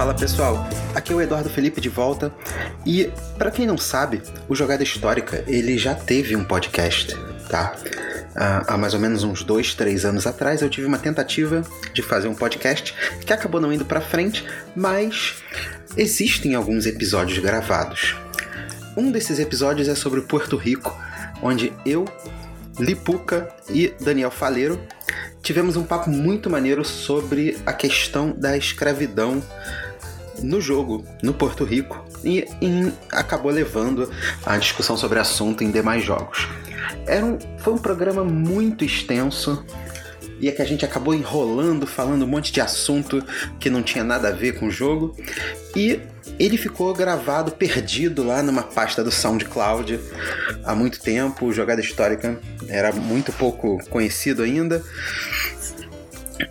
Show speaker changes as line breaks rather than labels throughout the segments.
Fala pessoal, aqui é o Eduardo Felipe de volta e para quem não sabe, o Jogada Histórica ele já teve um podcast, tá? há mais ou menos uns dois, três anos atrás, eu tive uma tentativa de fazer um podcast que acabou não indo para frente, mas existem alguns episódios gravados. Um desses episódios é sobre Porto Rico, onde eu, Lipuca e Daniel Faleiro tivemos um papo muito maneiro sobre a questão da escravidão no jogo, no Porto Rico, e, e acabou levando a discussão sobre o assunto em demais jogos. Era um, foi um programa muito extenso e é que a gente acabou enrolando, falando um monte de assunto que não tinha nada a ver com o jogo. E ele ficou gravado, perdido lá numa pasta do SoundCloud há muito tempo. Jogada Histórica era muito pouco conhecido ainda.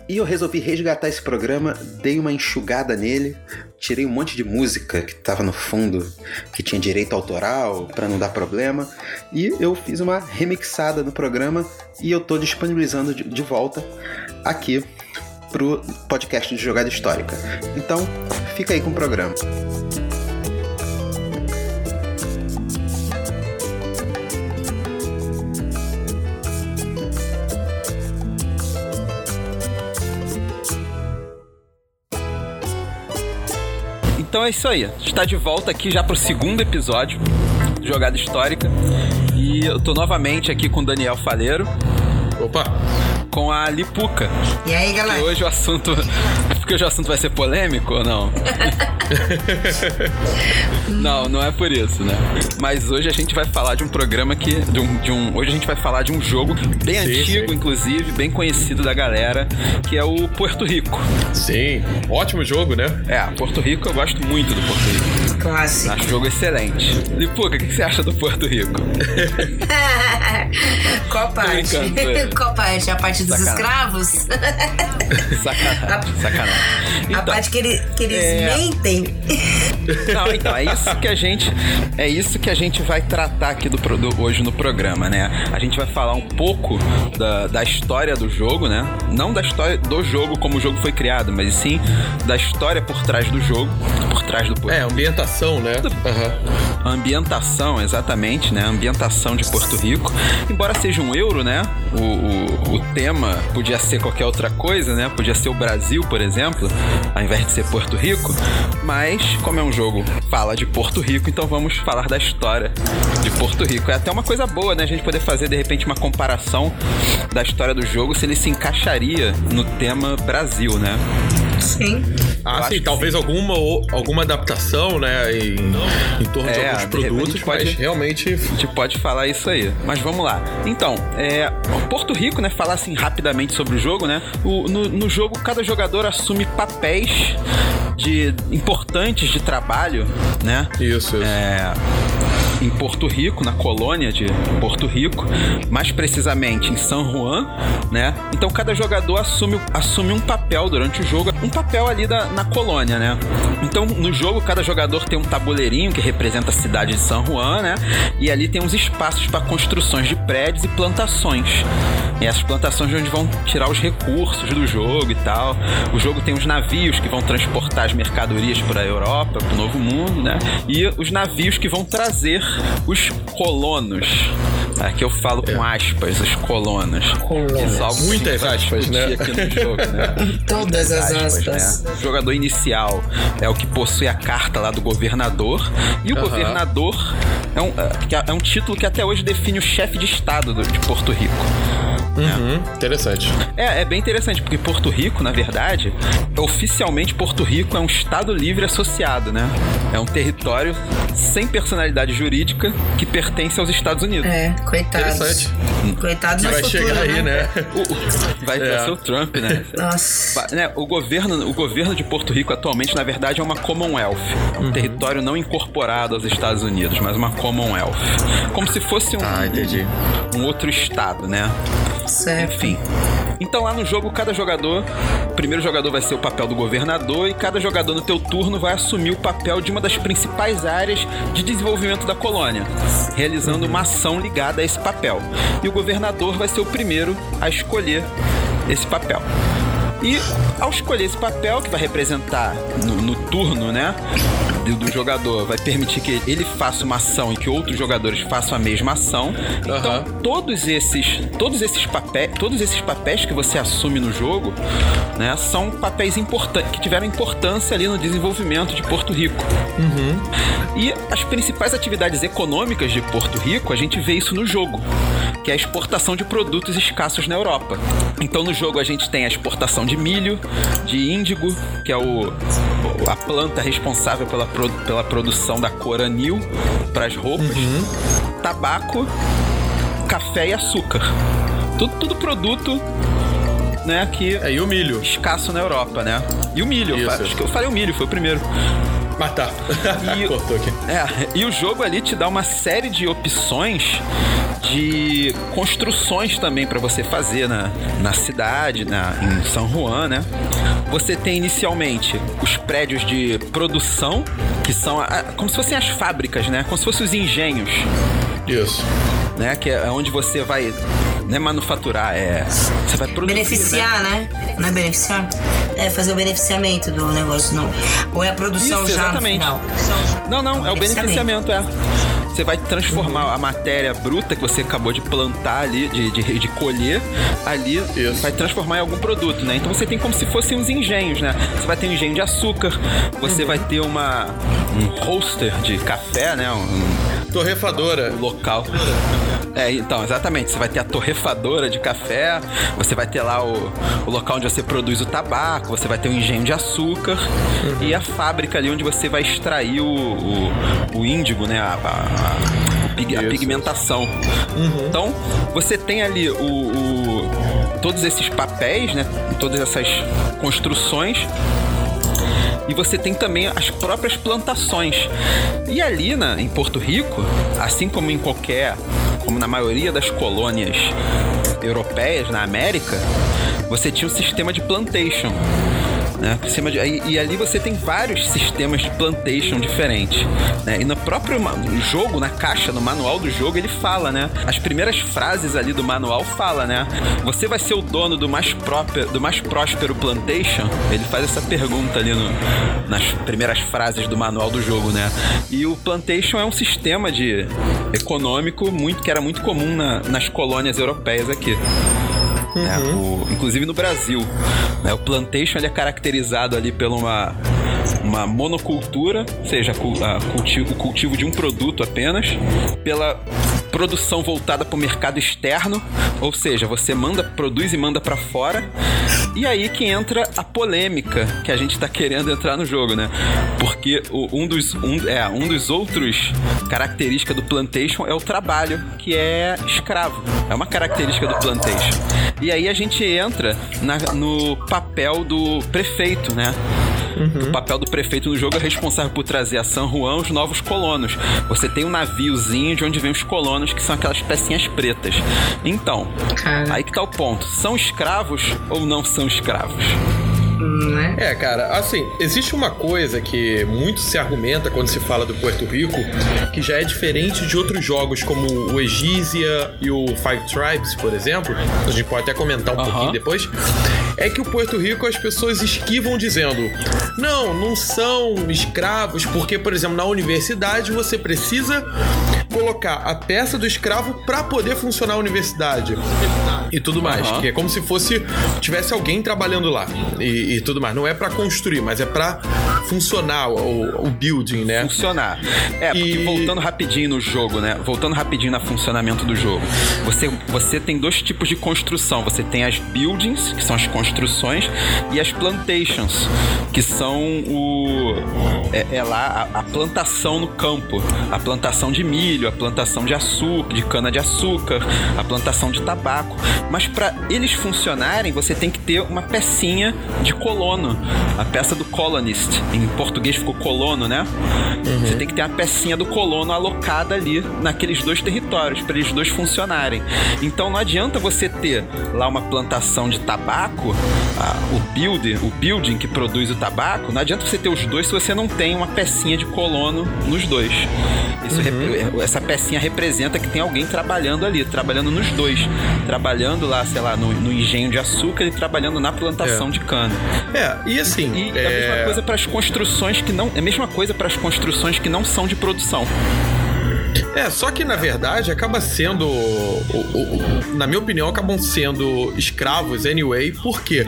E eu resolvi resgatar esse programa, dei uma enxugada nele, tirei um monte de música que estava no fundo, que tinha direito autoral, para não dar problema, e eu fiz uma remixada no programa e eu tô disponibilizando de, de volta aqui pro podcast de Jogada Histórica. Então, fica aí com o programa.
É isso aí. Está de volta aqui já pro segundo episódio Jogada Histórica. E eu tô novamente aqui com o Daniel Faleiro.
Opa!
Com a Lipuca.
E aí, galera?
E hoje o assunto. Porque o assunto vai ser polêmico ou não? não, não é por isso, né? Mas hoje a gente vai falar de um programa que. De um, de um, hoje a gente vai falar de um jogo bem sim, antigo, sim. inclusive, bem conhecido da galera, que é o Porto Rico.
Sim, ótimo jogo, né?
É, Porto Rico eu gosto muito do Porto Rico.
Clássico.
Acho jogo excelente. Lipuca, o que você acha do Porto Rico?
Qual parte? Qual parte? A parte dos Sacanagem. escravos?
Sacanagem. Sacanagem.
Então, a parte que, ele, que eles é... mentem.
Não, então, é isso que a gente. É isso que a gente vai tratar aqui do, do, hoje no programa, né? A gente vai falar um pouco da, da história do jogo, né? Não da história do jogo como o jogo foi criado, mas sim da história por trás do jogo, por trás do
É, ambientação, né?
Uhum. Ambientação, exatamente, né? Ambientação de Porto Rico. Embora seja um euro, né? O, o, o tema podia ser qualquer outra coisa, né? Podia ser o Brasil, por exemplo, ao invés de ser Porto Rico. Mas, como é um jogo fala de Porto Rico, então vamos falar da história de Porto Rico. É até uma coisa boa, né? A gente poder fazer de repente uma comparação da história do jogo, se ele se encaixaria no tema Brasil, né?
Sim.
Ah, sim, talvez sim. alguma alguma adaptação, né, em, em torno é, de alguns produtos, pode, mas realmente...
A gente pode falar isso aí. Mas vamos lá. Então, é, Porto Rico, né, falar assim rapidamente sobre o jogo, né, o, no, no jogo cada jogador assume papéis de importantes de trabalho, né?
Isso, isso.
É, em Porto Rico, na colônia de Porto Rico, mais precisamente em San Juan, né? Então cada jogador assume, assume um papel durante o jogo, um papel ali da, na colônia, né? Então no jogo cada jogador tem um tabuleirinho que representa a cidade de San Juan, né? E ali tem uns espaços para construções de prédios e plantações. E essas plantações é onde vão tirar os recursos do jogo e tal. O jogo tem os navios que vão transportar as mercadorias para a Europa, para o Novo Mundo, né? E os navios que vão trazer os colonos. Aqui eu falo com é. aspas, os colonos.
Colonos. Muitas aspas, né?
Aqui no jogo, né?
Todas as aspas.
Né? O jogador inicial é o que possui a carta lá do governador. E o uh -huh. governador é um, é, é um título que até hoje define o chefe de estado de Porto Rico.
Uhum, é. Interessante.
É, é bem interessante, porque Porto Rico, na verdade, oficialmente Porto Rico é um Estado livre associado, né? É um território sem personalidade jurídica que pertence aos Estados Unidos.
É, coitados. Interessante. Coitados
vai futuro, chegar aí, né?
O, vai é. ser o Trump, né?
Nossa.
Né, o, governo, o governo de Porto Rico atualmente, na verdade, é uma Commonwealth. É um uhum. território não incorporado aos Estados Unidos, mas uma Commonwealth. Como se fosse um,
ah,
um, um outro estado, né? Enfim. Então lá no jogo, cada jogador, o primeiro jogador vai ser o papel do governador e cada jogador no teu turno vai assumir o papel de uma das principais áreas de desenvolvimento da colônia, realizando uma ação ligada a esse papel. E o governador vai ser o primeiro a escolher esse papel. E ao escolher esse papel que vai representar no, no turno, né? Do, do, jogador vai permitir que ele faça uma ação e que outros jogadores façam a mesma ação. Então, uhum. todos esses todos esses papéis, todos esses papéis que você assume no jogo, né, são papéis importantes que tiveram importância ali no desenvolvimento de Porto Rico. Uhum. E as principais atividades econômicas de Porto Rico, a gente vê isso no jogo, que é a exportação de produtos escassos na Europa. Então, no jogo a gente tem a exportação de milho, de índigo, que é o, a planta responsável pela, pela produção da cor anil para as roupas, uhum. tabaco, café e açúcar. Tudo, tudo produto né, que
é, e o milho.
escasso na Europa, né? E o milho, acho que eu falei o milho, foi o primeiro.
Mas tá.
E, Cortou aqui. É, e o jogo ali te dá uma série de opções de construções também para você fazer na, na cidade, na, em São Juan, né? Você tem inicialmente os prédios de produção, que são a, como se fossem as fábricas, né? Como se fossem os engenhos.
Isso.
Né? Que é onde você vai não é manufaturar, é. Você vai produzir.
Beneficiar, né? né? Não é beneficiar? É fazer o beneficiamento do negócio, não. Ou é a produção
Isso,
já
exatamente.
no
final? Não, não, é o beneficiamento, é você vai transformar uhum. a matéria bruta que você acabou de plantar ali, de, de, de colher ali, Isso. vai transformar em algum produto, né? Então você tem como se fossem uns engenhos, né? Você vai ter um engenho de açúcar, você uhum. vai ter uma um roaster de café, né? Um,
torrefadora
local. É, então, exatamente. Você vai ter a torrefadora de café, você vai ter lá o, o local onde você produz o tabaco, você vai ter o um engenho de açúcar uhum. e a fábrica ali onde você vai extrair o, o, o índigo, né? A, a, a pigmentação. Uhum. Então, você tem ali o, o, todos esses papéis, né? Todas essas construções e você tem também as próprias plantações. E ali na, em Porto Rico, assim como em qualquer, como na maioria das colônias europeias na América, você tinha um sistema de plantation né? Sistema de, e, e, ali você tem vários sistemas de plantation diferentes. Né? E no próprio jogo, na caixa, no manual do jogo, ele fala, né? As primeiras frases ali do manual fala, né? Você vai ser o dono do mais, próprio, do mais próspero plantation? Ele faz essa pergunta ali no, nas primeiras frases do manual do jogo, né? E o plantation é um sistema de econômico muito que era muito comum na, nas colônias europeias aqui. Né? Uhum. O, inclusive no Brasil. Né? O plantation ele é caracterizado ali por uma, uma monocultura, ou seja, cultivo, o cultivo de um produto apenas, pela produção voltada para o mercado externo, ou seja, você manda, produz e manda para fora. E aí que entra a polêmica que a gente está querendo entrar no jogo, né? Porque um, dos, um, é, um dos outros características do plantation é o trabalho, que é escravo. É uma característica do plantation. E aí a gente entra na, no papel do prefeito, né? Uhum. O papel do prefeito no jogo é responsável por trazer a San Juan os novos colonos. Você tem um naviozinho de onde vem os colonos, que são aquelas pecinhas pretas. Então, aí que tá o ponto. São escravos ou não são escravos?
Né? É, cara, assim, existe uma coisa que muito se argumenta quando se fala do Porto Rico, que já é diferente de outros jogos como o Egísia e o Five Tribes, por exemplo. A gente pode até comentar um uh -huh. pouquinho depois. É que o Porto Rico as pessoas esquivam dizendo: não, não são escravos, porque, por exemplo, na universidade você precisa colocar a peça do escravo para poder funcionar a universidade e tudo mais. Uhum. Que é como se fosse tivesse alguém trabalhando lá e, e tudo mais. Não é para construir, mas é para funcionar o, o, building, né?
Funcionar. É, porque e... voltando rapidinho no jogo, né? Voltando rapidinho no funcionamento do jogo. Você, você tem dois tipos de construção. Você tem as buildings, que são as construções, e as plantations, que são o. É, é lá a, a plantação no campo. A plantação de milho milho, a plantação de açúcar, de cana de açúcar, a plantação de tabaco. Mas para eles funcionarem, você tem que ter uma pecinha de colono, a peça do colonist. Em português ficou colono, né? Uhum. Você tem que ter a pecinha do colono alocada ali naqueles dois territórios para eles dois funcionarem. Então não adianta você ter lá uma plantação de tabaco, a, o build, o building que produz o tabaco, não adianta você ter os dois se você não tem uma pecinha de colono nos dois. Isso uhum. Essa pecinha representa que tem alguém trabalhando ali, trabalhando nos dois. Trabalhando lá, sei lá, no, no engenho de açúcar e trabalhando na plantação
É.
de cana.
É, e assim.
E é a mesma
é,
coisa para as construções que não. É a mesma coisa para as construções que não são de produção.
É, só que na verdade acaba sendo. na minha opinião, acabam sendo escravos anyway, porque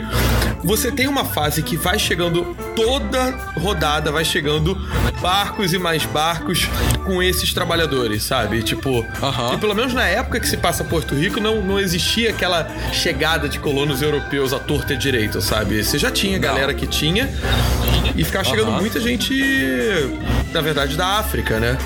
você tem uma fase que vai chegando toda rodada, vai chegando barcos e mais barcos com esses trabalhadores, sabe? Tipo,
Aham.
e pelo menos na época que se passa Porto Rico, não, não existia aquela chegada de colonos europeus à torta e à direita, sabe? Você já tinha galera que tinha. E ficava chegando
Aham.
muita gente, na verdade, da África, né?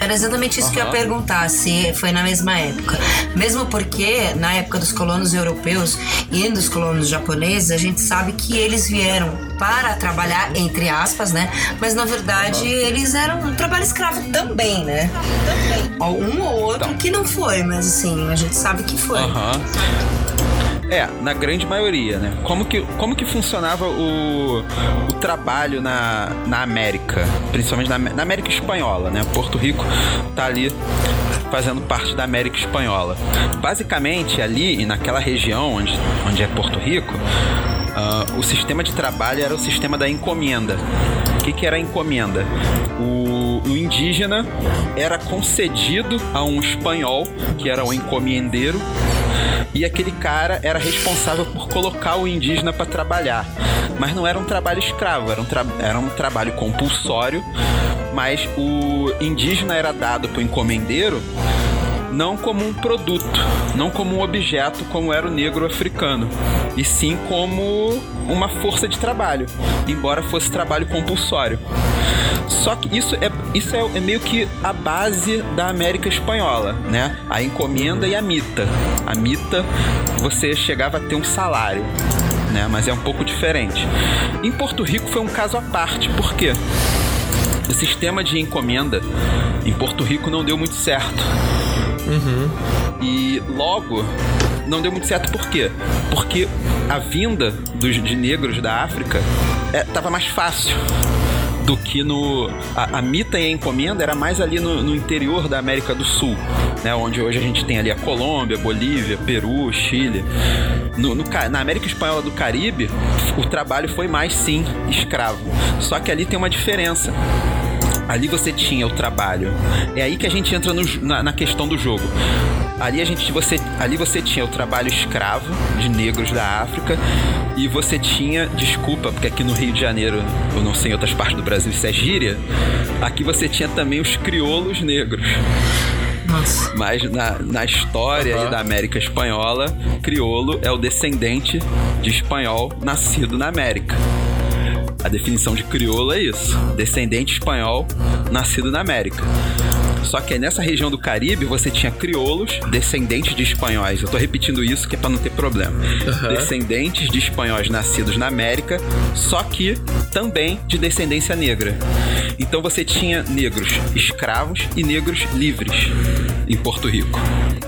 Era exatamente isso que eu ia perguntar, se foi na mesma época. Mesmo porque, na época dos colonos europeus e dos colonos japoneses, a gente sabe que eles vieram para trabalhar, entre aspas, né? Mas na verdade eles eram um trabalho escravo também, né? Um ou outro que não foi, mas assim, a gente sabe que foi.
Aham. É, na grande maioria, né? Como que, como que funcionava o, o trabalho na, na América? Principalmente na, na América Espanhola, né? Porto Rico tá ali fazendo parte da América Espanhola. Basicamente, ali e naquela região onde, onde é Porto Rico, ah, o sistema de trabalho era o sistema da encomenda. O que, que era a encomenda? O, o indígena era concedido a um espanhol, que era o encomendeiro, e aquele cara era responsável por colocar o indígena para trabalhar. Mas não era um trabalho escravo, era um, tra- era um trabalho compulsório, mas o indígena era dado para o encomendeiro não como um produto, não como um objeto como era o negro africano, e sim como uma força de trabalho, embora fosse trabalho compulsório. Só que isso é, isso é, é meio que a base da América Espanhola, né? A encomenda e a mita. A mita, você chegava a ter um salário, né? Mas é um pouco diferente. Em Porto Rico foi um caso à parte, por quê? O sistema de encomenda em Porto Rico não deu muito certo. E logo não deu muito certo por quê? Porque a vinda dos, de negros da África estava mais fácil do que no. A, a mita e a encomenda era mais ali no, no interior da América do Sul, né? Onde hoje a gente tem ali a Colômbia, Bolívia, Peru, Chile. No, no na América Espanhola do Caribe, o trabalho foi mais sim escravo. Só que ali tem uma diferença. Ali você tinha o trabalho. É aí que a gente entra no na, na questão do jogo. Ali a gente você ali você tinha o trabalho escravo de negros da África e você tinha, desculpa, porque aqui no Rio de Janeiro, eu não sei em outras partes do Brasil isso é gíria, aqui você tinha também os crioulos negros.
Nossa.
Mas na, na história aí da América Espanhola, crioulo é o descendente de espanhol nascido na América. A definição de crioulo é isso: descendente espanhol nascido na América. Só que nessa região do Caribe você tinha crioulos, descendentes de espanhóis. Eu tô repetindo isso que é pra não ter problema. Descendentes de espanhóis nascidos na América, só que também de descendência negra. Então você tinha negros escravos e negros livres em Porto Rico.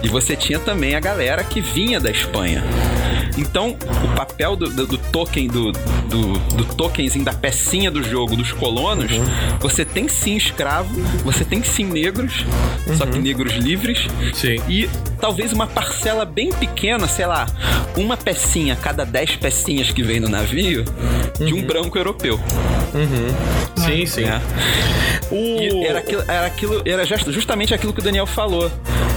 E você tinha também a galera que vinha da Espanha. Então, o papel do, do, do token, do, do, do tokenzinho da pecinha do jogo dos colonos, você tem sim escravo, você tem sim negros, só que negros livres.
Sim.
E talvez uma parcela bem pequena, sei lá, uma pecinha a cada dez pecinhas que vem no navio de um branco europeu.
Sim, sim.
né?
O...
E era aquilo, era, aquilo, era just- justamente aquilo que o Daniel falou.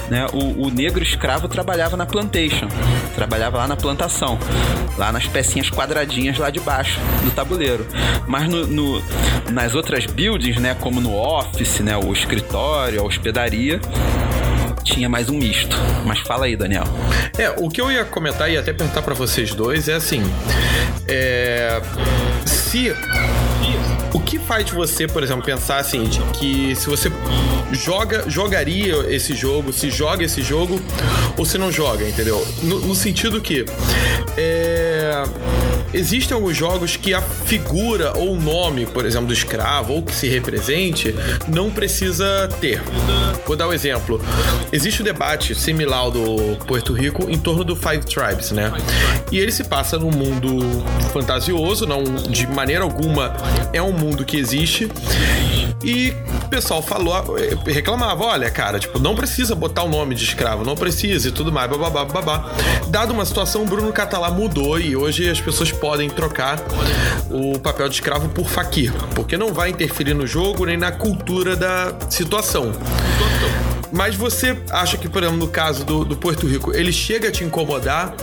Né? O, o negro escravo trabalhava na plantation, trabalhava lá na plantação, lá nas pecinhas quadradinhas lá de baixo do tabuleiro. Mas no, no- nas outras buildings, né, como no office, né, o escritório, a hospedaria, tinha mais um misto. Mas fala aí, Daniel.
É, o que eu ia comentar e até perguntar pra vocês dois é assim: é, se o que faz você, por exemplo, pensar assim, de que se você joga, jogaria esse jogo, se joga esse jogo ou se não joga, entendeu? No, no sentido que é, existem alguns jogos que a figura ou o nome, por exemplo, do escravo ou que se represente, não precisa ter. Vou dar um exemplo. Existe um debate similar ao do Porto Rico em torno do Five Tribes, né? E ele se passa num mundo fantasioso, não de maneira alguma é um mundo que existe. E o pessoal falou, reclamava, olha, cara, tipo, não precisa botar o nome de escravo, não precisa e tudo mais, babá, babá. Dada uma situação, o Bruno Catalá mudou e hoje as pessoas podem trocar o papel de escravo por faquir, porque não vai interferir no jogo nem na cultura da situação. Mas você acha que, por exemplo, no caso do, do Porto Rico, ele chega a te incomodar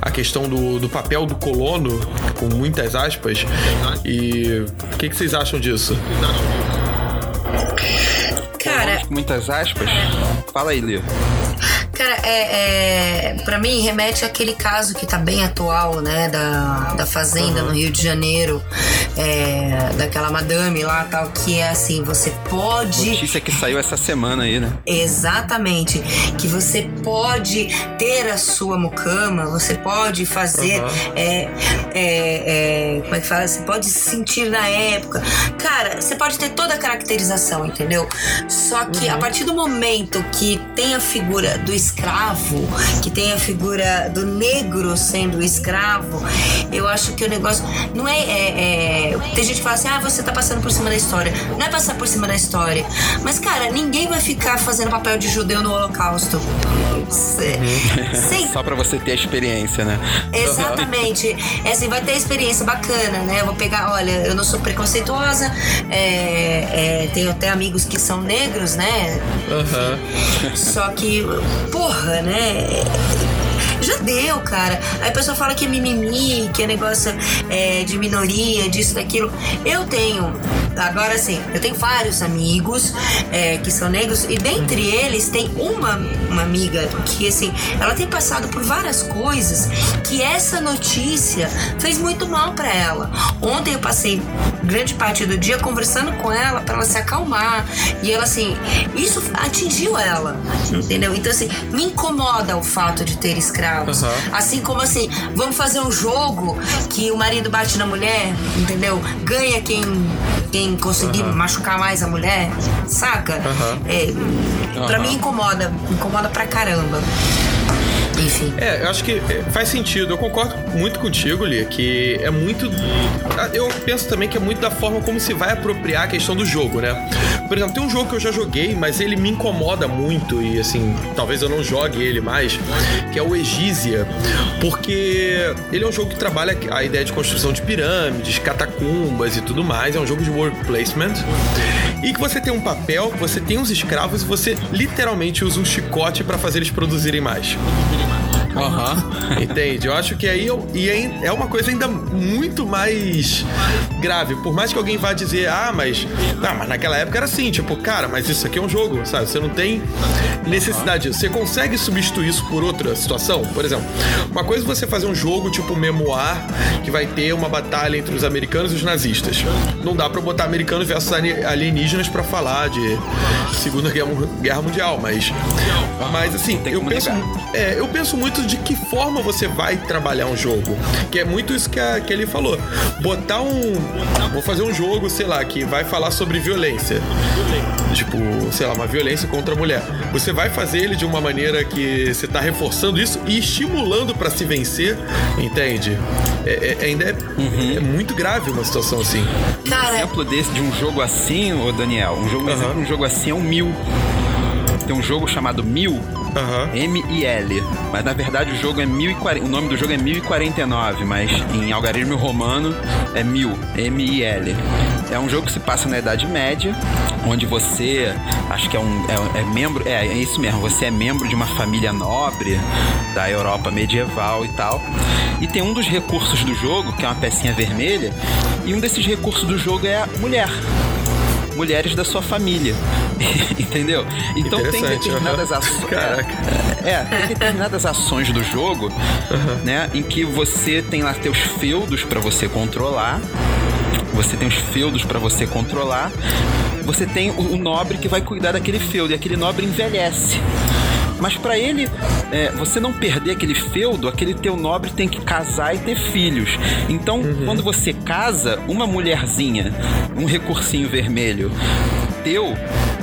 a questão do, do papel do colono, com muitas aspas? E o que, que vocês acham disso?
Cara. Muitas aspas. Fala aí, Lê.
Cara, é, é, pra mim remete àquele caso que tá bem atual, né? Da, da Fazenda uhum. no Rio de Janeiro, é, daquela madame lá tal, que é assim, você pode.
Notícia que saiu essa semana aí, né?
Exatamente. Que você pode ter a sua mucama, você pode fazer. Uhum. É, é, como é que fala? Você pode se sentir na época. Cara, você pode ter toda a caracterização, entendeu? Só que uhum. a partir do momento que tem a figura do escravo, que tem a figura do negro sendo escravo, eu acho que o negócio não é, é, é, Tem gente que fala assim: ah, você tá passando por cima da história. Não é passar por cima da história. Mas, cara, ninguém vai ficar fazendo papel de judeu no Holocausto.
Sim. Só pra você ter a experiência, né?
Exatamente. É assim, vai ter experiência bacana, né? Eu vou pegar, olha, eu não sou preconceituosa, é, é, tenho até amigos que são negros, né? Uhum. Só que porra, né? Já deu, cara. Aí a pessoa fala que é mimimi, que é negócio é, de minoria, disso, daquilo. Eu tenho, agora sim, eu tenho vários amigos é, que são negros e dentre eles tem uma, uma amiga que, assim, ela tem passado por várias coisas que essa notícia fez muito mal para ela. Ontem eu passei grande parte do dia conversando com ela para ela se acalmar e ela, assim, isso atingiu ela, entendeu? Então, assim, me incomoda o fato de ter escravos. Uhum. Assim como assim, vamos fazer um jogo que o marido bate na mulher, entendeu? Ganha quem, quem conseguir uhum. machucar mais a mulher, saca? Uhum. É, pra mim incomoda, incomoda pra caramba. Enfim.
É, eu acho que é, faz sentido. Eu concordo muito contigo, Lia, que é muito. Eu penso também que é muito da forma como se vai apropriar a questão do jogo, né? Por exemplo, tem um jogo que eu já joguei, mas ele me incomoda muito e assim, talvez eu não jogue ele mais, que é o Egísia, porque ele é um jogo que trabalha a ideia de construção de pirâmides, catacumbas e tudo mais. É um jogo de work placement. E que você tem um papel, você tem uns escravos e você literalmente usa um chicote para fazer eles produzirem mais. Uhum. Entende? Eu acho que aí eu, e é uma coisa ainda muito mais grave. Por mais que alguém vá dizer, ah, mas. Ah, mas naquela época era assim, tipo, cara, mas isso aqui é um jogo, sabe? Você não tem necessidade disso. Você consegue substituir isso por outra situação? Por exemplo, uma coisa é você fazer um jogo tipo memoir que vai ter uma batalha entre os americanos e os nazistas. Não dá pra botar americanos versus alienígenas para falar de Segunda Guerra Mundial, mas. Mas assim, eu penso, é, eu penso muito de que forma você vai trabalhar um jogo. Que é muito isso que, a, que ele falou. Botar um. Vou fazer um jogo, sei lá, que vai falar sobre violência. Tipo, sei lá, uma violência contra a mulher. Você vai fazer ele de uma maneira que você tá reforçando isso e estimulando para se vencer, entende? É, é, ainda é, uhum. é, muito grave uma situação assim.
Um exemplo desse de um jogo assim, ô Daniel, um jogo, uhum. um jogo assim é um mil. Tem um jogo chamado Mil, Uhum. M-I-L. Mas na verdade o jogo é 1040. O nome do jogo é 1049, mas em algarismo romano é mil. M-I-L. É um jogo que se passa na Idade Média, onde você. Acho que é um. É, é membro. É, é isso mesmo. Você é membro de uma família nobre da Europa medieval e tal. E tem um dos recursos do jogo, que é uma pecinha vermelha, e um desses recursos do jogo é a mulher mulheres da sua família. Entendeu? Então tem determinadas uhum. ações. É, é, tem determinadas ações do jogo, uhum. né? Em que você tem lá teus feudos para você controlar. Você tem os feudos para você controlar. Você tem o, o nobre que vai cuidar daquele feudo. E aquele nobre envelhece. Mas para ele, é, você não perder aquele feudo, aquele teu nobre tem que casar e ter filhos. Então, uhum. quando você casa, uma mulherzinha, um recursinho vermelho, teu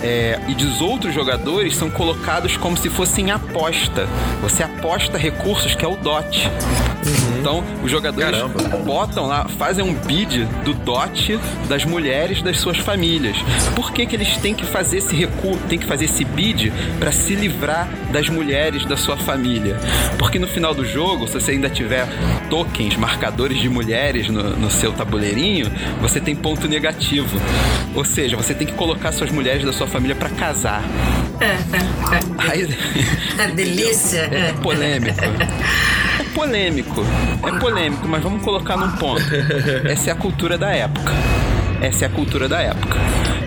é, e dos outros jogadores são colocados como se fossem aposta. Você aposta recursos que é o DOT. Uhum. Então, os jogadores Caramba. botam lá, fazem um bid do DOT das mulheres das suas famílias. Por que, que eles têm que fazer esse recurso, têm que fazer esse bid para se livrar das mulheres da sua família? Porque no final do jogo, se você ainda tiver tokens, marcadores de mulheres no, no seu tabuleirinho, você tem ponto negativo. Ou seja, você tem que colocar suas mulheres da sua família para casar. É,
é, é. Aí, é delícia.
É polêmico. É polêmico. É polêmico, mas vamos colocar num ponto. Essa é a cultura da época. Essa é a cultura da época.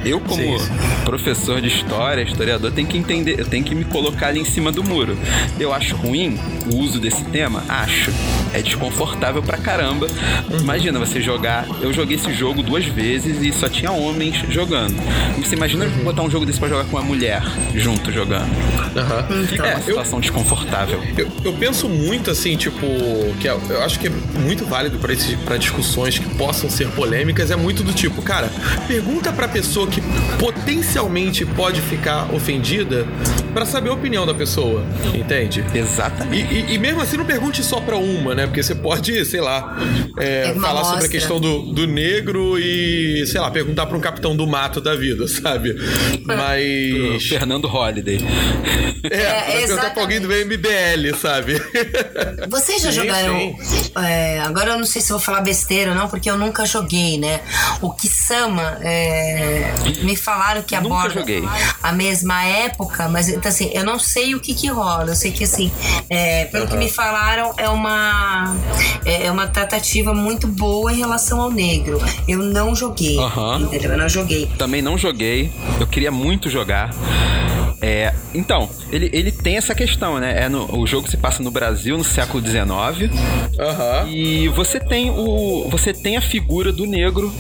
Eu, como sim, sim. professor de história, historiador, tenho que entender, eu tenho que me colocar ali em cima do muro. Eu acho ruim o uso desse tema? Acho. É desconfortável pra caramba. Imagina você jogar. Eu joguei esse jogo duas vezes e só tinha homens jogando. Você imagina uhum. botar um jogo desse pra jogar com uma mulher junto jogando.
Uhum.
Fica é, uma situação eu, desconfortável.
Eu, eu, penso muito assim, tipo, que é, eu acho que é muito válido para discussões que possam ser polêmicas. É muito do tipo, cara, pergunta pra pessoa que potencialmente pode ficar ofendida para saber a opinião da pessoa, entende?
Exatamente.
E, e, e, mesmo assim não pergunte só pra uma, né? Porque você pode, sei lá, é, falar mostra. sobre a questão do, do negro e, sei lá, perguntar pra um capitão do mato da vida, sabe? Mas.
Fernando Holliday.
É, é perguntar pra alguém do MBL, sabe?
Vocês já sim, jogaram. Sim. É, agora eu não sei se vou falar besteira ou não, porque eu nunca joguei, né? O Kisama é é, me falaram que aborda a mesma época, mas então, assim, eu não sei o que que rola. Eu sei que assim, é, pelo uhum. que me falaram, é uma é, é uma tratativa muito boa em relação ao negro. Eu não joguei, uhum. entendeu? Eu não joguei.
Também não joguei. Eu queria muito jogar. É, então, ele, ele tem essa questão, né? É no, o jogo se passa no Brasil no século XIX.
Uhum.
E você tem o. Você tem a figura do negro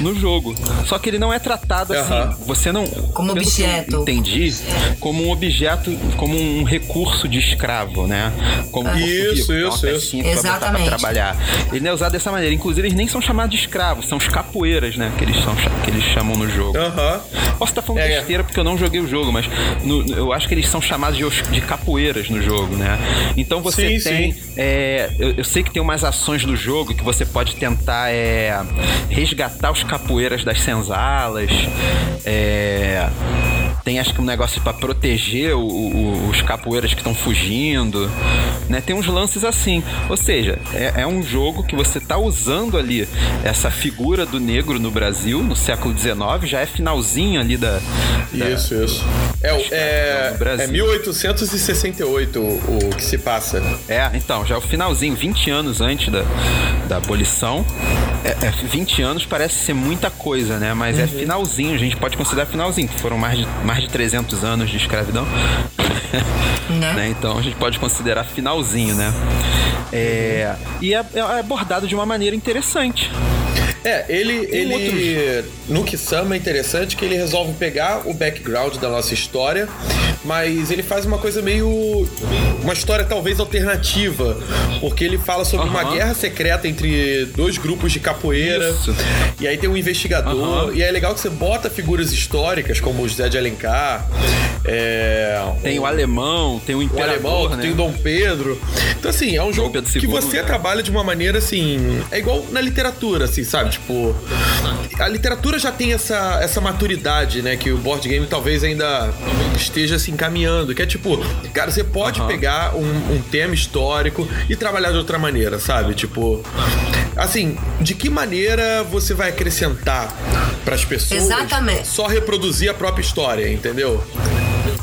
no jogo. Só que ele não é tratado uhum. assim. Você não.
Como objeto.
entendi. Como um objeto, como um recurso de escravo, né? Como
ah. Isso, isso, isso.
Exatamente.
Pra trabalhar. Ele não é usado dessa maneira. Inclusive, eles nem são chamados de escravos, são os capoeiras, né? Que eles, são, que eles chamam no jogo.
Uhum.
Posso estar falando é, é. besteira porque eu não joguei o jogo, mas no, eu acho que eles são chamados de, de capoeiras no jogo, né? Então você sim, tem. Sim. É, eu, eu, sei que tem umas ações do jogo que você pode tentar é, resgatar os capoeiras das senzalas. É, tem acho que um negócio para proteger o, o, os capoeiras que estão fugindo, né? Tem uns lances assim. Ou seja, é, é, um jogo que você tá usando ali essa figura do negro no Brasil no século XIX, já é finalzinho ali da.
da isso, isso. É, é, é 1868 o, o que se passa.
É, então, já é o finalzinho, 20 anos antes da, da abolição. É, é, 20 anos parece ser muita coisa, né? Mas é uhum. é finalzinho, a gente pode considerar finalzinho, que foram mais de, mais de 300 anos de escravidão. Né? né? Então a gente pode considerar finalzinho, né? É, e é, é abordado de uma maneira interessante.
É, ele, ele outros... no Kisama é interessante que ele resolve pegar o background da nossa história, mas ele faz uma coisa meio uma história talvez alternativa, porque ele fala sobre uma guerra secreta entre dois grupos de capoeira. Isso. E aí tem um investigador, uhum. e é legal que você bota figuras históricas como o José de Alencar, é,
tem o, o alemão, tem o imperador, o alemão, né?
tem o Dom Pedro. Então assim, é um jogo que você né? trabalha de uma maneira assim, é igual na literatura, assim, sabe? Sabe? Tipo, a literatura já tem essa, essa maturidade, né? Que o board game talvez ainda esteja se encaminhando. Que é tipo, cara, você pode uhum. pegar um, um tema histórico e trabalhar de outra maneira, sabe? Tipo, assim, de que maneira você vai acrescentar para as pessoas
Exatamente.
só reproduzir a própria história, entendeu?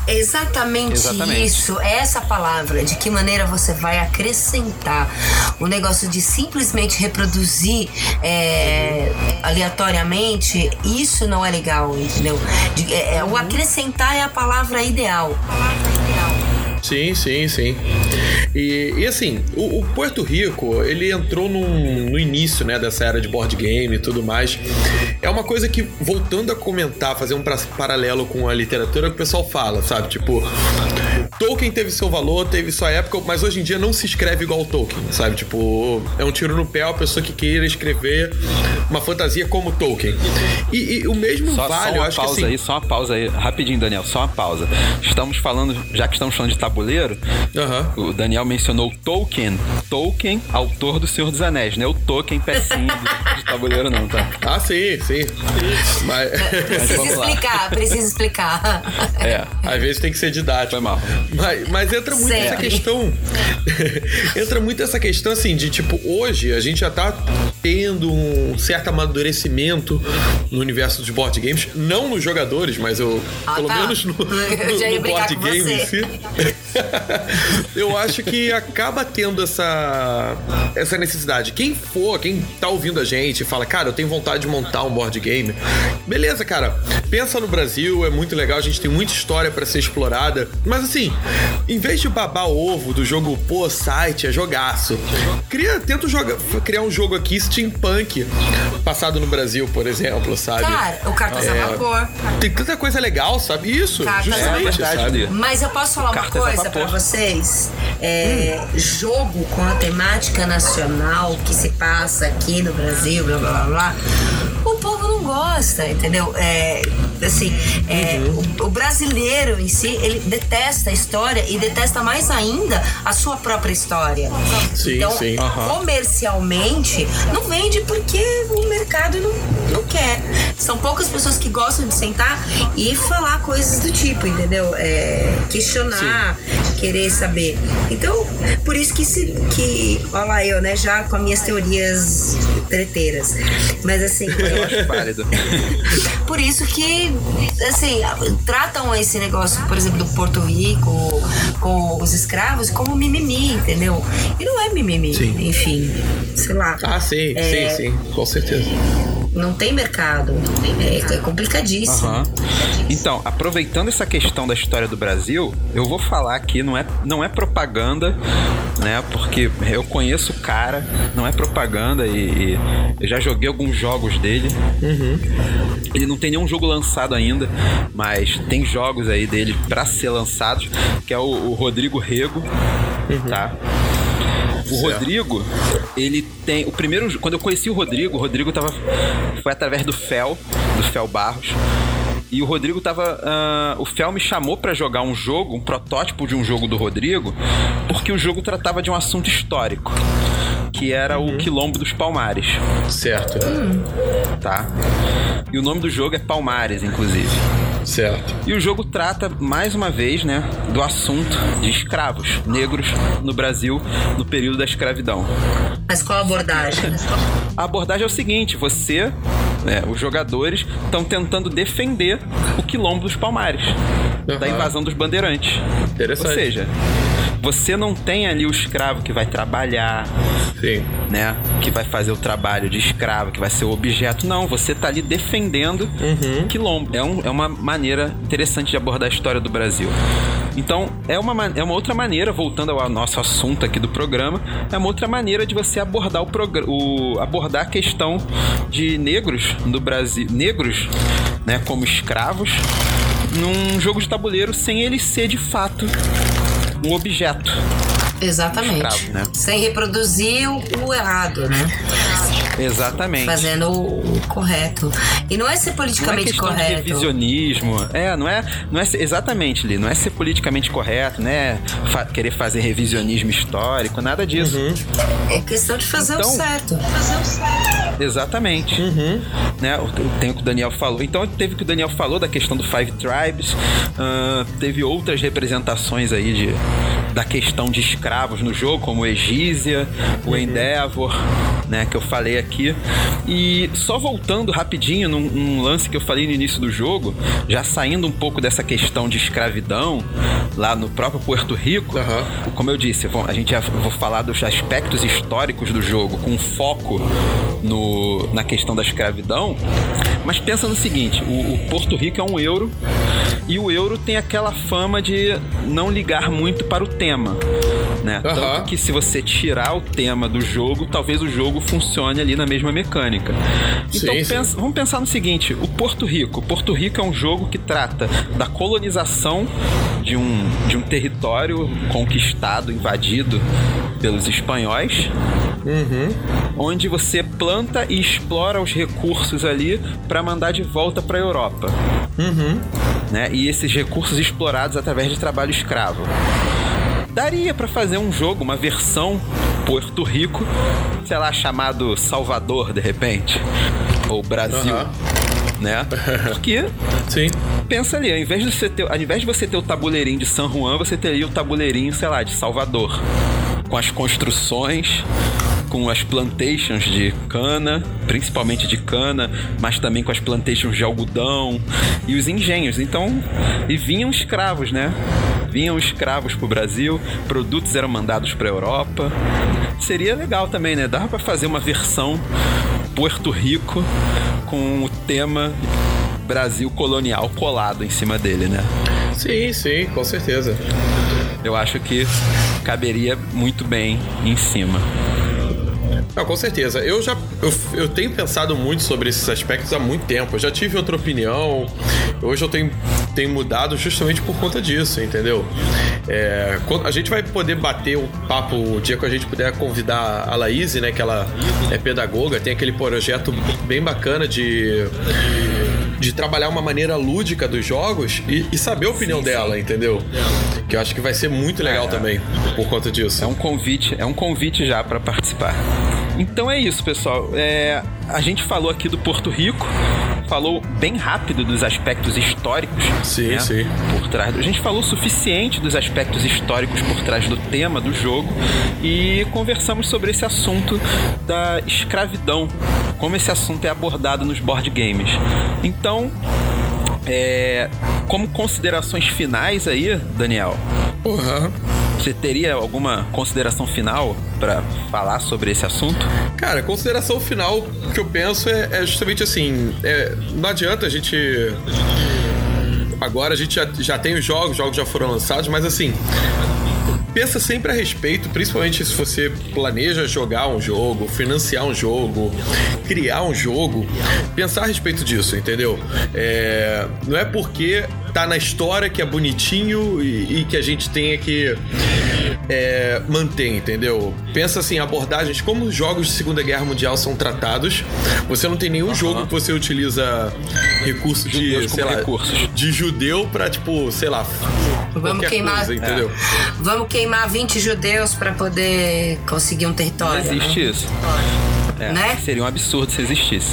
Exatamente, Exatamente, isso, é essa palavra. De que maneira você vai acrescentar o negócio de simplesmente reproduzir é, aleatoriamente, isso não é legal, entendeu? De, é, é, o acrescentar é a palavra ideal.
Sim, sim, sim. E, e assim, o, o, Porto Rico, ele entrou num, no início, né, dessa era de board game e tudo mais. É uma coisa que, voltando a comentar, fazer um paralelo com a literatura, o pessoal fala, sabe? Tipo, Tolkien teve seu valor, teve sua época, mas hoje em dia não se escreve igual o Tolkien, sabe? Tipo, é um tiro no pé a pessoa que queira escrever uma fantasia como Tolkien. E, e o mesmo
só,
vale,
só
eu acho
pausa
que assim...
aí, só uma pausa aí, rapidinho, Daniel, só uma pausa. Estamos falando, já que estamos falando de tabuleiro, o Daniel mencionou Tolkien, Tolkien, autor do Senhor dos Anéis, né? O Tolkien pecinho de, de tabuleiro não, tá?
Ah, sim, sim.
Mas... Precisa explicar, precisa explicar.
É, às vezes tem que ser didático.
Foi mal.
Mas, mas entra muito essa questão. entra muito essa questão assim de tipo, hoje a gente já tá tendo um certo amadurecimento no universo dos board games. Não nos jogadores, mas eu. Ah, pelo tá. menos no, no, no board game em si. eu acho que acaba tendo essa, essa necessidade. Quem for, quem tá ouvindo a gente e fala, cara, eu tenho vontade de montar um board game. Beleza, cara. Pensa no Brasil, é muito legal, a gente tem muita história para ser explorada. Mas assim, em vez de babar ovo do jogo, pô, site, é jogaço. Cria, tenta jogar, criar um jogo aqui steampunk passado no Brasil, por exemplo, sabe?
Cara, o Cartas é, a Vapor.
Tem tanta coisa legal, sabe? Isso, Cartas justamente, é sabe?
Mas eu posso falar Cartas uma coisa para vocês? É, hum. Jogo com a temática nacional que se passa aqui no Brasil, blá blá blá, blá o povo não gosta, entendeu? É, assim, é, uhum. o, o, brasileiro em si, ele detesta a história e detesta mais ainda a sua própria história.
Sim,
então,
sim.
Uhum. comercialmente, não vende porque o mercado não, não quer. São poucas pessoas que gostam de sentar e falar coisas do tipo, entendeu? É, questionar, sim. querer saber. Então, por isso que se. Que, olha lá, eu, né, já com as minhas teorias treteiras. Mas assim.
Eu acho válido.
por isso que assim, tratam esse negócio, por exemplo, do Porto Rico com os escravos como mimimi, entendeu? E não é mimimi, sim. enfim, sei lá.
Ah, sim, é, sim, sim, com certeza.
Não tem mercado. É, é complicadíssimo. Uhum.
Então, aproveitando essa questão da história do Brasil, eu vou falar aqui, não é, não é propaganda, né? Porque eu conheço o cara, não é propaganda e, e eu já joguei alguns jogos dele. Uhum. Ele não tem nenhum jogo lançado ainda, mas tem jogos aí dele para ser lançados, que é o, o Rodrigo Rego, uhum. tá? O Rodrigo, ele tem. O primeiro. Quando eu conheci o Rodrigo, o Rodrigo tava. Foi através do Fel, do Fel Barros. E o Rodrigo tava. Uh, o Fel me chamou para jogar um jogo, um protótipo de um jogo do Rodrigo, porque o jogo tratava de um assunto histórico. Que era uhum. o Quilombo dos Palmares.
Certo.
Tá. E o nome do jogo é Palmares, inclusive.
Certo.
E o jogo trata, mais uma vez, né, do assunto de escravos negros no Brasil no período da escravidão.
Mas qual a abordagem?
A abordagem é o seguinte: você, né, os jogadores, estão tentando defender o quilombo dos Palmares uhum. da invasão dos bandeirantes.
Interessante.
Ou seja, você não tem ali o escravo que vai trabalhar,
Sim.
né? Que vai fazer o trabalho de escravo, que vai ser o objeto. Não, você tá ali defendendo uhum. quilombo. É, um, é uma maneira interessante de abordar a história do Brasil. Então, é uma, é uma outra maneira, voltando ao nosso assunto aqui do programa, é uma outra maneira de você abordar o, o abordar a questão de negros no Brasil, negros, né, como escravos, num jogo de tabuleiro sem ele ser de fato um objeto.
Exatamente. Escravo, né? Sem reproduzir o, o errado, né?
Exatamente.
Fazendo o, correto. E não é ser politicamente
não é
correto.
De revisionismo. É, não é, não é ser, exatamente, Li, não é ser politicamente correto, né? Fa querer fazer revisionismo histórico, nada disso. Uhum.
É questão de fazer então, o certo. Fazer o
certo. Exatamente. Uhum. Né, tem o que o Daniel falou. Então teve o que o Daniel falou da questão do Five Tribes. Uh, teve outras representações aí de, da questão de escravos no jogo, como o Egísia, o uhum. Endeavor, né? Que eu falei aqui. E só voltando rapidinho num, num, lance que eu falei no início do jogo, já saindo um pouco dessa questão de escravidão lá no próprio Porto Rico, uhum. como eu disse, a gente já vou falar dos aspectos históricos do jogo com foco no, na questão da escravidão. Mas pensa no seguinte: o, o Porto Rico é um euro e o euro tem aquela fama de não ligar muito para o tema. né? Uhum. Tanto que se você tirar o tema do jogo, talvez o jogo funcione ali na mesma mecânica. Então sim, pensa, sim. vamos pensar no seguinte: o Porto Rico. Porto Rico é um jogo que trata da colonização de um, de um território conquistado, invadido pelos espanhóis, uhum. onde você planta e explora os recursos ali para mandar de volta para a Europa. Uhum. Né? E esses recursos explorados através de trabalho escravo daria para fazer um jogo, uma versão Porto Rico, sei lá, chamado Salvador de repente, ou Brasil. Uhum. Né? Porque
Sim.
pensa ali, ao invés, de você ter, ao invés de você ter o tabuleirinho de San Juan, você teria o tabuleirinho, sei lá, de Salvador. Com as construções, com as plantations de cana, principalmente de cana, mas também com as plantations de algodão e os engenhos. Então, e vinham escravos, né? Vinham escravos pro Brasil, produtos eram mandados para Europa. Seria legal também, né? Dava para fazer uma versão Porto Rico com o tema Brasil colonial colado em cima dele, né?
Sim, sim, com certeza.
Eu acho que caberia muito bem em cima.
Não, com certeza. Eu já eu, eu tenho pensado muito sobre esses aspectos há muito tempo. Eu já tive outra opinião. Hoje eu tenho, tenho mudado justamente por conta disso, entendeu? É, a gente vai poder bater o papo o dia que a gente puder convidar a Laís, né? Que ela é pedagoga, tem aquele projeto bem bacana de de trabalhar uma maneira lúdica dos jogos e, e saber a opinião sim, dela, sim. entendeu? Que eu acho que vai ser muito legal é, também por conta disso.
É um convite, é um convite já para participar. Então é isso, pessoal. É, a gente falou aqui do Porto Rico, falou bem rápido dos aspectos históricos.
Sim, né, sim.
Por trás. A gente falou o suficiente dos aspectos históricos por trás do tema do jogo e conversamos sobre esse assunto da escravidão, como esse assunto é abordado nos board games. Então, é, como considerações finais aí, Daniel.
Uhum.
Você teria alguma consideração final para falar sobre esse assunto?
Cara, consideração final que eu penso é, é justamente assim: é, não adianta a gente. Agora a gente já, já tem os jogos, os jogos já foram lançados, mas assim, pensa sempre a respeito, principalmente se você planeja jogar um jogo, financiar um jogo, criar um jogo, pensar a respeito disso, entendeu? É, não é porque tá na história que é bonitinho e, e que a gente tenha que é, manter, entendeu? Pensa assim, abordagens, como os jogos de Segunda Guerra Mundial são tratados. Você não tem nenhum uhum. jogo que você utiliza recursos de, sei lá, recursos. de judeu pra, tipo, sei lá,
Vamos queimar, coisa, entendeu? É. Vamos queimar 20 judeus para poder conseguir um território.
Não existe né? isso. É, né? Seria um absurdo se existisse.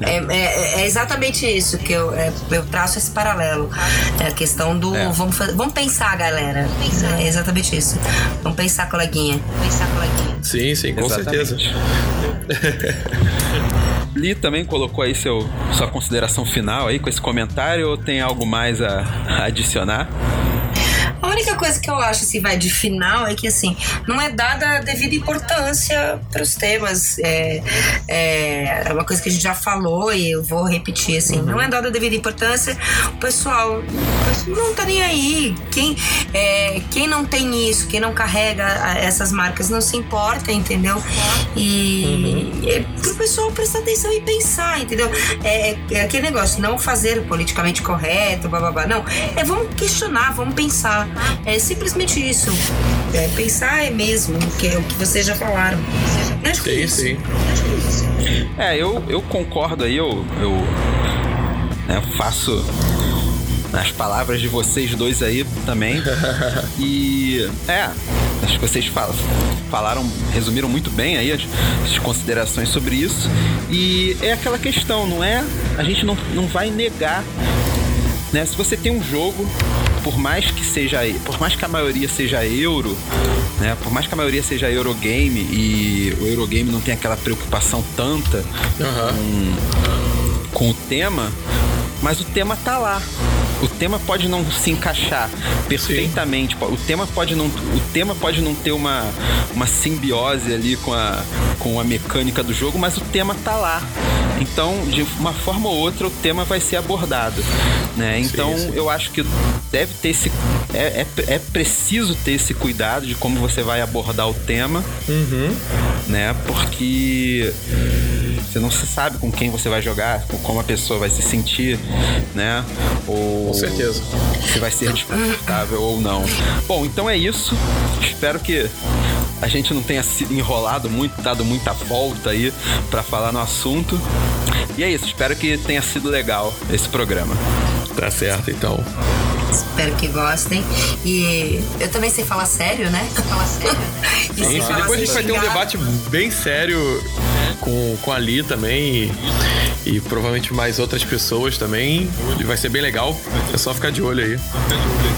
É, é, é, exatamente isso que eu, é, eu traço esse paralelo. É a questão do. É. Vamos, vamos pensar, galera. É exatamente isso. Vamos pensar, coleguinha. Pensar, coleguinha.
Sim, sim, com exatamente. certeza.
Li também colocou aí seu, sua consideração final aí com esse comentário ou tem algo mais a, a adicionar?
Única coisa que eu acho assim, vai de final é que assim, não é dada a devida importância para os temas. É, é, é, uma coisa que a gente já falou e eu vou repetir assim, uhum. não é dada a devida importância. O pessoal não tá nem aí. Quem, é, quem não tem isso, quem não carrega essas marcas, não se importa, entendeu? E uhum. é pro pessoal prestar atenção e pensar, entendeu? É, é aquele negócio, não fazer o politicamente correto, babá, não. É vamos questionar, vamos pensar. É simplesmente isso. É, pensar é mesmo, que é o que vocês já falaram. Acho que é isso. Sim.
É, eu, eu concordo aí, eu, eu né, faço nas palavras de vocês dois aí também. e é, acho que vocês falam, falaram, resumiram muito bem aí as, as, considerações sobre isso. E é aquela questão, não é? A gente não, não vai negar. Né? Se você tem um jogo por mais que seja, por mais que a maioria seja euro, né? Por mais que a maioria seja Eurogame e o Eurogame não tenha aquela preocupação tanta uhum. com, com o tema, mas o tema tá lá. O tema pode não se encaixar perfeitamente. Sim. O tema pode não, o tema pode não ter uma, uma simbiose ali com a, com a mecânica do jogo, mas o tema tá lá. Então, de uma forma ou outra, o tema vai ser abordado. Né? Então, sim, sim. eu acho que deve ter esse. É, é, é, preciso ter esse cuidado de como você vai abordar o tema.
Uhum.
Né? Porque você não se sabe com quem você vai jogar, como a pessoa vai se sentir, né? Ou
com certeza.
Se vai ser desconfortável ou não. Bom, então é isso. Espero que a gente não tenha sido enrolado muito, dado muita volta aí para falar no assunto. E é isso, espero que tenha sido legal esse programa.
Tá certo, então.
Espero que gostem. E eu também sei falar sério, né? Falar sério.
e Sim, depois a gente vai ter um debate bem sério com, com a Li também e, e provavelmente mais outras pessoas também. E vai ser bem legal. É só ficar de olho aí.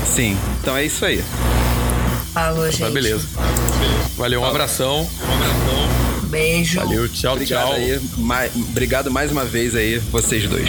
Sim, então é isso aí.
Falou, gente. Tá,
beleza. Valeu, um abração.
Beijo.
Valeu, tchau,
Obrigado
tchau.
Aí, obrigado mais uma vez aí, vocês dois.